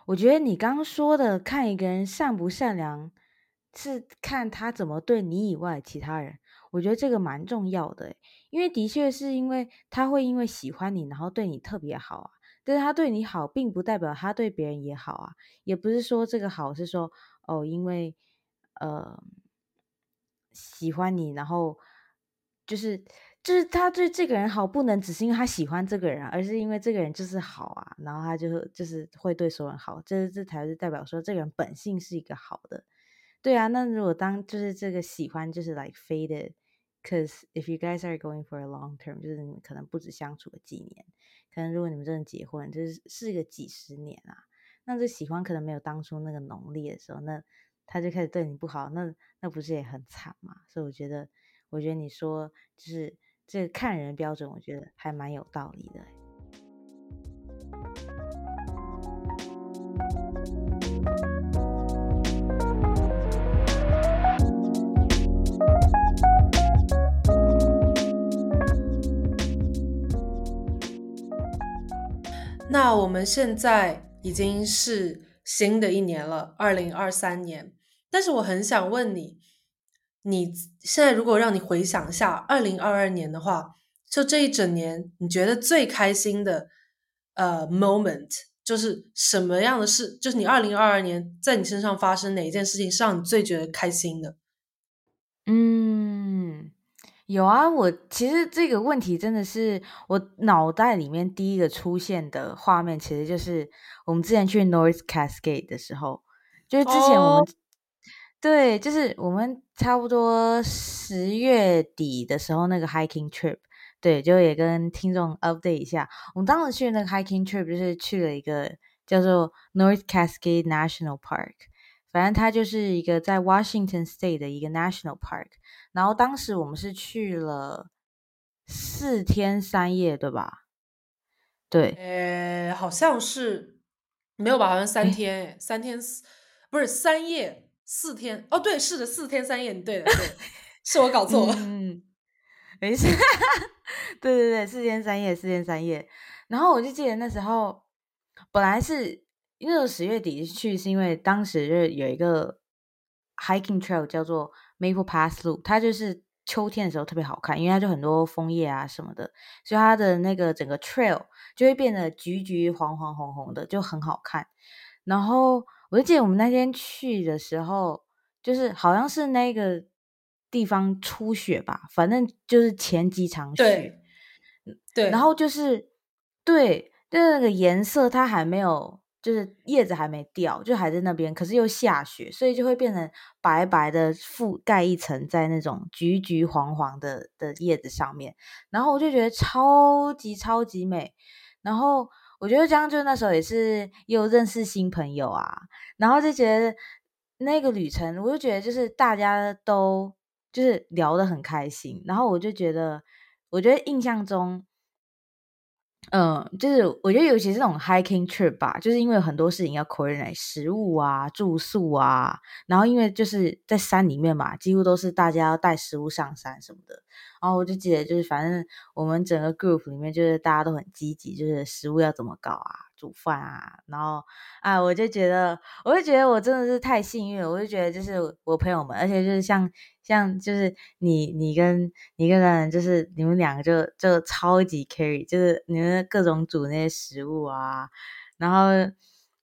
我觉得你刚刚说的看一个人善不善良，是看他怎么对你以外其他人。我觉得这个蛮重要的，因为的确是因为他会因为喜欢你，然后对你特别好啊。但是他对你好，并不代表他对别人也好啊，也不是说这个好是说哦，因为呃喜欢你，然后就是。就是他对这个人好，不能只是因为他喜欢这个人，而是因为这个人就是好啊，然后他就就是会对所有人好，这这才是代表说这个人本性是一个好的，对啊。那如果当就是这个喜欢就是 like faded，cause if you guys are going for a long term，就是你们可能不止相处个几年，可能如果你们真的结婚，就是是个几十年啊，那这喜欢可能没有当初那个浓烈的时候，那他就开始对你不好，那那不是也很惨嘛？所以我觉得，我觉得你说就是。这个看人标准，我觉得还蛮有道理的。那我们现在已经是新的一年了，二零二三年。但是我很想问你。你现在如果让你回想一下二零二二年的话，就这一整年，你觉得最开心的呃 moment 就是什么样的事？就是你二零二二年在你身上发生哪一件事情是让你最觉得开心的？嗯，有啊，我其实这个问题真的是我脑袋里面第一个出现的画面，其实就是我们之前去 North Cascade 的时候，就是之前我们对，就是我们差不多十月底的时候那个 hiking trip，对，就也跟听众 update 一下，我们当时去那个 hiking trip 就是去了一个叫做 North Cascade National Park。反正它就是一个在 Washington State 的一个 National Park，然后当时我们是去了四天三夜，对吧？对，呃，好像是没有吧？好像三天，三天四不是三夜四天？哦，对，是的，四天三夜，对的，对，是我搞错了，嗯，没事，对对对，四天三夜，四天三夜。然后我就记得那时候本来是。因为十月底去是因为当时就有一个 hiking trail 叫做 Maple Pass 路，它就是秋天的时候特别好看，因为它就很多枫叶啊什么的，所以它的那个整个 trail 就会变得橘橘黄黄红红的，就很好看。然后我就记得我们那天去的时候，就是好像是那个地方初雪吧，反正就是前几场雪，对，然后就是对，就是那个颜色它还没有。就是叶子还没掉，就还在那边，可是又下雪，所以就会变成白白的覆盖一层在那种橘橘黄黄的的叶子上面，然后我就觉得超级超级美，然后我觉得这样就那时候也是又认识新朋友啊，然后就觉得那个旅程，我就觉得就是大家都就是聊得很开心，然后我就觉得，我觉得印象中。嗯，就是我觉得尤其是这种 hiking trip 吧，就是因为很多事情要 coordinate，食物啊、住宿啊，然后因为就是在山里面嘛，几乎都是大家要带食物上山什么的。然后我就记得，就是反正我们整个 group 里面，就是大家都很积极，就是食物要怎么搞啊，煮饭啊，然后啊，我就觉得，我就觉得我真的是太幸运了，我就觉得就是我朋友们，而且就是像。像就是你你跟你跟人，就是你们两个就就超级 carry，就是你们各种煮那些食物啊，然后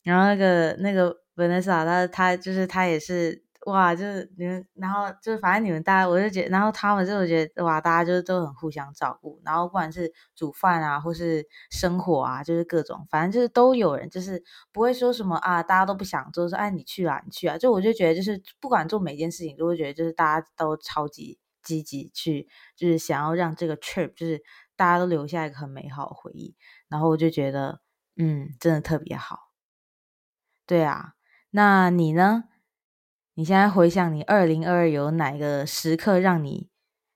然后那个那个 Vanessa，他他就是他也是。哇，就是你们，然后就是反正你们大家，我就觉得，然后他们就觉得哇，大家就是都很互相照顾，然后不管是煮饭啊，或是生火啊，就是各种，反正就是都有人，就是不会说什么啊，大家都不想做，说哎你去啊你去啊，就我就觉得就是不管做每件事情，都会觉得就是大家都超级积极去，就是想要让这个 trip 就是大家都留下一个很美好的回忆，然后我就觉得嗯，真的特别好。对啊，那你呢？你现在回想你二零二二有哪个时刻让你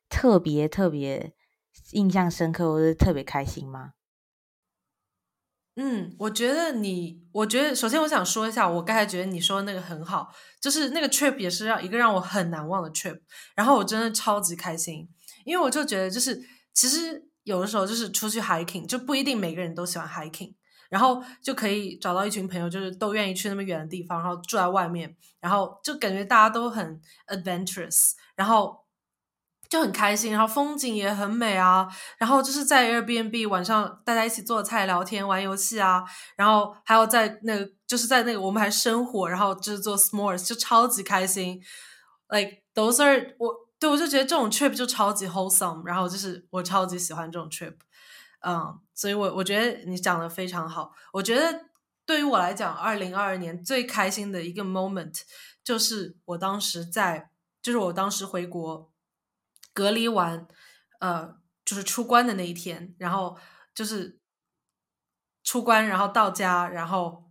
特别特别印象深刻，或者特别开心吗？嗯，我觉得你，我觉得首先我想说一下，我刚才觉得你说的那个很好，就是那个 trip 也是让一个让我很难忘的 trip，然后我真的超级开心，因为我就觉得就是其实有的时候就是出去 hiking 就不一定每个人都喜欢 hiking。然后就可以找到一群朋友，就是都愿意去那么远的地方，然后住在外面，然后就感觉大家都很 adventurous，然后就很开心，然后风景也很美啊，然后就是在 Airbnb 晚上大家一起做菜、聊天、玩游戏啊，然后还有在那个就是在那个我们还生火，然后就是做 s'mores，就超级开心。Like those are 我对我就觉得这种 trip 就超级 wholesome，然后就是我超级喜欢这种 trip。嗯，所以，我我觉得你讲的非常好。我觉得对于我来讲，二零二二年最开心的一个 moment 就是我当时在，就是我当时回国隔离完，呃，就是出关的那一天，然后就是出关，然后到家，然后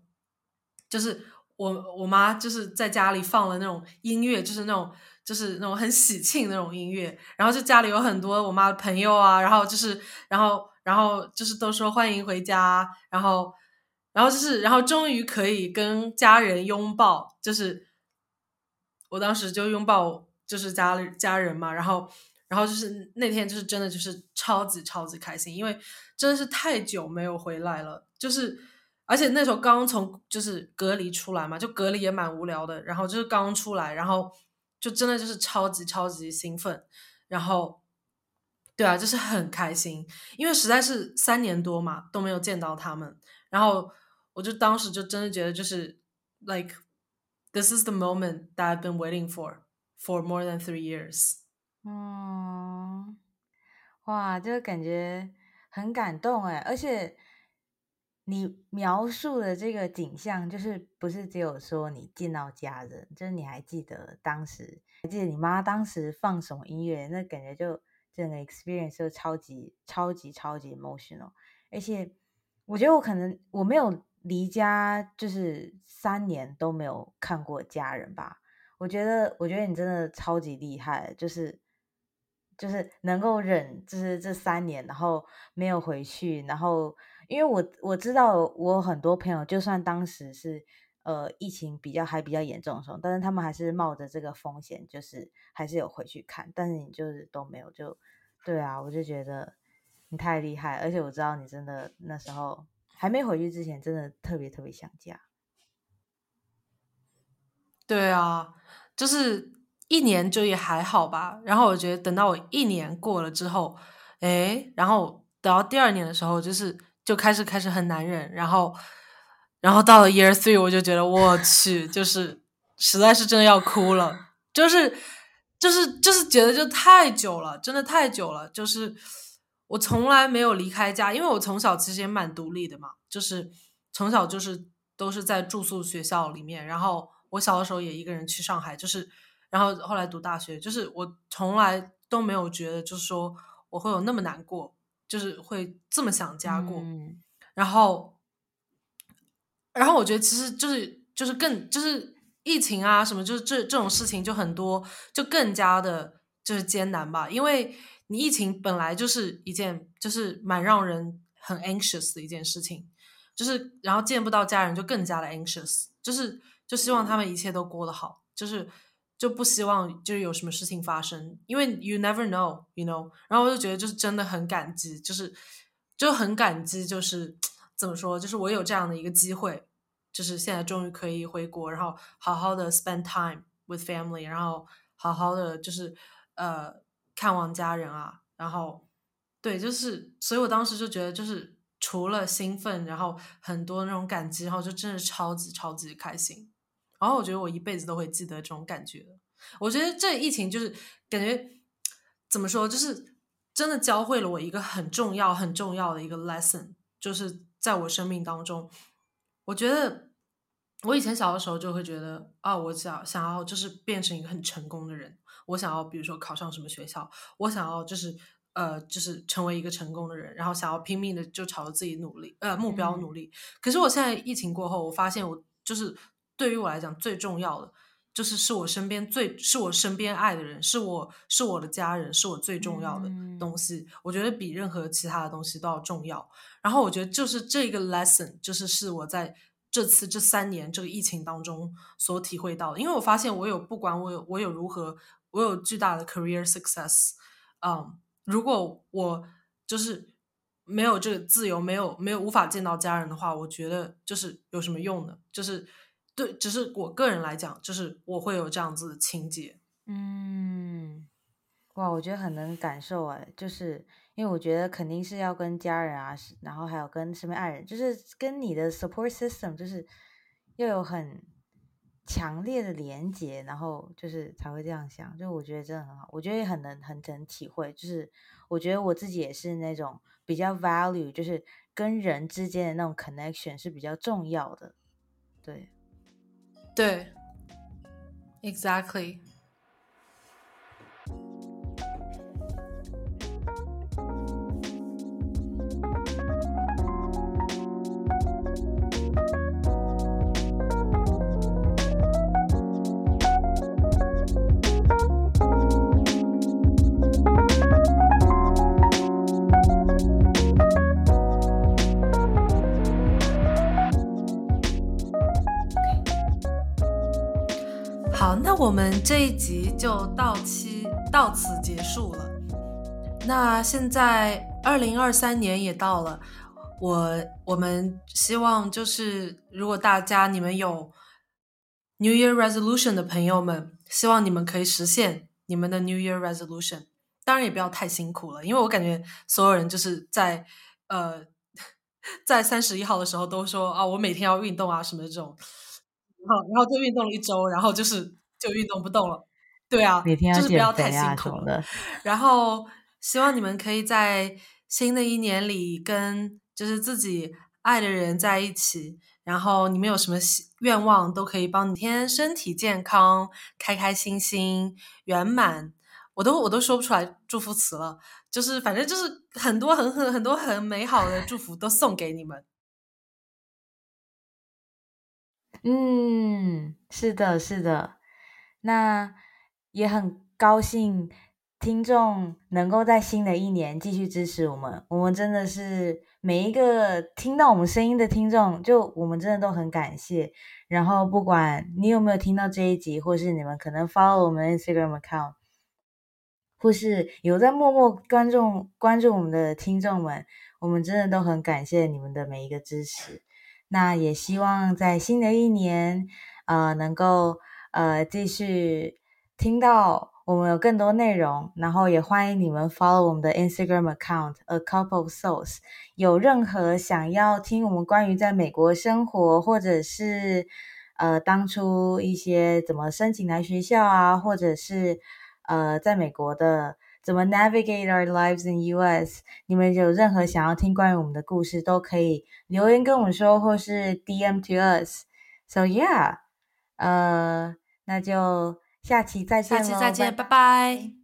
就是我我妈就是在家里放了那种音乐，就是那种就是那种很喜庆那种音乐，然后就家里有很多我妈的朋友啊，然后就是然后。然后就是都说欢迎回家，然后，然后就是，然后终于可以跟家人拥抱，就是我当时就拥抱，就是家家人嘛，然后，然后就是那天就是真的就是超级超级开心，因为真的是太久没有回来了，就是而且那时候刚从就是隔离出来嘛，就隔离也蛮无聊的，然后就是刚出来，然后就真的就是超级超级兴奋，然后。对啊，就是很开心，因为实在是三年多嘛都没有见到他们，然后我就当时就真的觉得就是，like this is the moment that I've been waiting for for more than three years。嗯，哇，就感觉很感动哎，而且你描述的这个景象，就是不是只有说你见到家人，就是你还记得当时，还记得你妈当时放什么音乐，那感觉就整个 experience 就超级超级超级 emotional，而且我觉得我可能我没有离家，就是三年都没有看过家人吧。我觉得，我觉得你真的超级厉害，就是。就是能够忍，就是这三年，然后没有回去，然后因为我我知道我很多朋友，就算当时是呃疫情比较还比较严重的时候，但是他们还是冒着这个风险，就是还是有回去看，但是你就是都没有，就对啊，我就觉得你太厉害，而且我知道你真的那时候还没回去之前，真的特别特别想家。对啊，就是。一年就也还好吧，然后我觉得等到我一年过了之后，哎，然后等到第二年的时候，就是就开始开始很难忍，然后，然后到了 year three，我就觉得我去，就是实在是真的要哭了，就是就是就是觉得就太久了，真的太久了，就是我从来没有离开家，因为我从小其实也蛮独立的嘛，就是从小就是都是在住宿学校里面，然后我小的时候也一个人去上海，就是。然后后来读大学，就是我从来都没有觉得，就是说我会有那么难过，就是会这么想家过。然后，然后我觉得其实就是就是更就是疫情啊什么，就是这这种事情就很多，就更加的就是艰难吧。因为你疫情本来就是一件就是蛮让人很 anxious 的一件事情，就是然后见不到家人就更加的 anxious，就是就希望他们一切都过得好，就是。就不希望就是有什么事情发生，因为 you never know，you know。然后我就觉得就是真的很感激，就是就很感激，就是怎么说，就是我有这样的一个机会，就是现在终于可以回国，然后好好的 spend time with family，然后好好的就是呃看望家人啊，然后对，就是所以我当时就觉得就是除了兴奋，然后很多那种感激，然后就真的超级超级开心。然后我觉得我一辈子都会记得这种感觉。我觉得这疫情就是感觉怎么说，就是真的教会了我一个很重要、很重要的一个 lesson，就是在我生命当中。我觉得我以前小的时候就会觉得啊，我想想要就是变成一个很成功的人，我想要比如说考上什么学校，我想要就是呃就是成为一个成功的人，然后想要拼命的就朝着自己努力呃目标努力。可是我现在疫情过后，我发现我就是。对于我来讲，最重要的就是是我身边最是我身边爱的人，是我是我的家人，是我最重要的东西。我觉得比任何其他的东西都要重要。然后我觉得就是这个 lesson，就是是我在这次这三年这个疫情当中所体会到的。因为我发现我有不管我有我有如何我有巨大的 career success，嗯，如果我就是没有这个自由，没有没有无法见到家人的话，我觉得就是有什么用呢？就是。对，只是我个人来讲，就是我会有这样子的情节。嗯，哇，我觉得很能感受哎，就是因为我觉得肯定是要跟家人啊，然后还有跟身边爱人，就是跟你的 support system，就是要有很强烈的连接，然后就是才会这样想。就我觉得真的很好，我觉得也很能很能体会。就是我觉得我自己也是那种比较 value，就是跟人之间的那种 connection 是比较重要的。对。对，exactly。我们这一集就到期到此结束了。那现在二零二三年也到了，我我们希望就是如果大家你们有 New Year Resolution 的朋友们，希望你们可以实现你们的 New Year Resolution。当然也不要太辛苦了，因为我感觉所有人就是在呃 在三十一号的时候都说啊，我每天要运动啊什么这种，然后然后就运动了一周，然后就是。就运动不动了，对啊，就是不要太辛苦了。然后希望你们可以在新的一年里跟就是自己爱的人在一起，然后你们有什么愿望都可以帮你天身体健康、开开心心、圆满。我都我都说不出来祝福词了，就是反正就是很多很很很多很美好的祝福都送给你们。嗯，是的，是的，那也很高兴听众能够在新的一年继续支持我们。我们真的是每一个听到我们声音的听众，就我们真的都很感谢。然后不管你有没有听到这一集，或是你们可能 follow 我们 Instagram account，或是有在默默关注关注我们的听众们，我们真的都很感谢你们的每一个支持。那也希望在新的一年，呃，能够呃继续听到我们有更多内容，然后也欢迎你们 follow 我们的 Instagram account a couple of souls。有任何想要听我们关于在美国生活，或者是呃当初一些怎么申请来学校啊，或者是呃在美国的。怎么 navigate our lives in U.S.？你们有任何想要听关于我们的故事，都可以留言跟我们说，或是 D.M. to us。So yeah，呃，那就下期再见下期再见，拜拜。